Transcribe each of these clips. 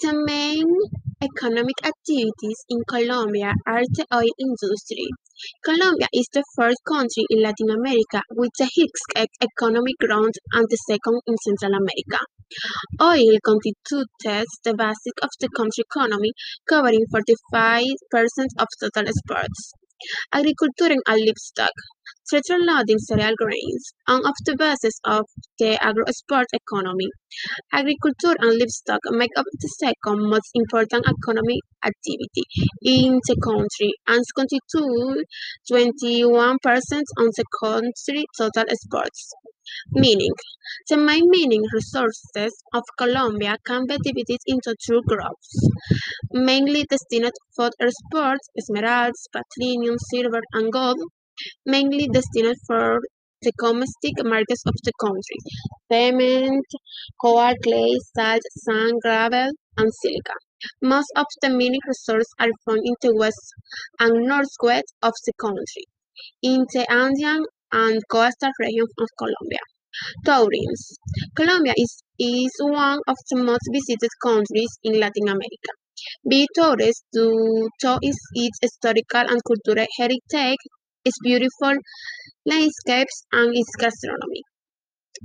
The main economic activities in Colombia are the oil industry. Colombia is the first country in Latin America with the highest economic growth and the second in Central America. Oil constitutes the basis of the country's economy, covering 45% of total exports. Agriculture and livestock. Loading cereal grains, one of the bases of the agro-export economy. Agriculture and livestock make up the second most important economic activity in the country and constitute 21% of the country's total exports. Meaning, the main mining resources of Colombia can be divided into two groups, mainly destined for exports, esmeraldas, platinum, silver, and gold, mainly destined for the domestic markets of the country, cement, coal, clay, salt, sand, gravel, and silica. Most of the mining resources are found in the west and northwest of the country, in the Andean and coastal regions of Colombia. Tourism. Colombia is, is one of the most visited countries in Latin America. Be tourists due to its historical and cultural heritage, its beautiful landscapes, and its gastronomy.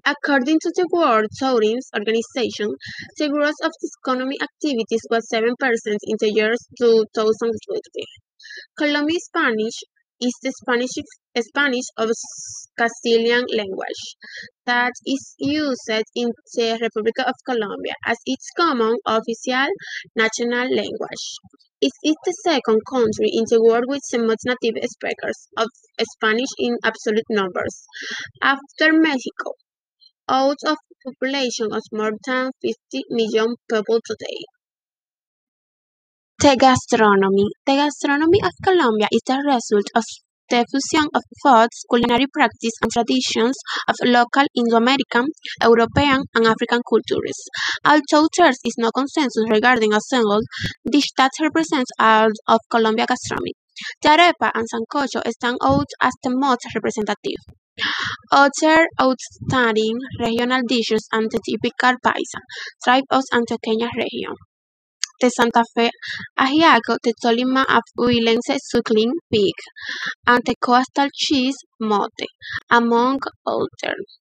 According to the World Tourism Organization, the growth of the economic activities was 7% in the year 2020. Colombian Spanish is the Spanish Spanish of Castilian language that is used in the Republic of Colombia as its common official national language. It is the second country in the world with the most native speakers of Spanish in absolute numbers, after Mexico, out of a population of more than 50 million people today. The gastronomy. The gastronomy of Colombia is the result of the fusion of foods, culinary practice, and traditions of local Indo-American, European, and African cultures. Although there is no consensus regarding a single dish that represents all of Colombia gastronomy, the arepa and sancocho stand out as the most representative. Other outstanding regional dishes are the typical paisa, tribe of Antioquia region, the Santa Fe ajiaco, the Tolima Huilense suckling pig, and the coastal cheese mote, among others.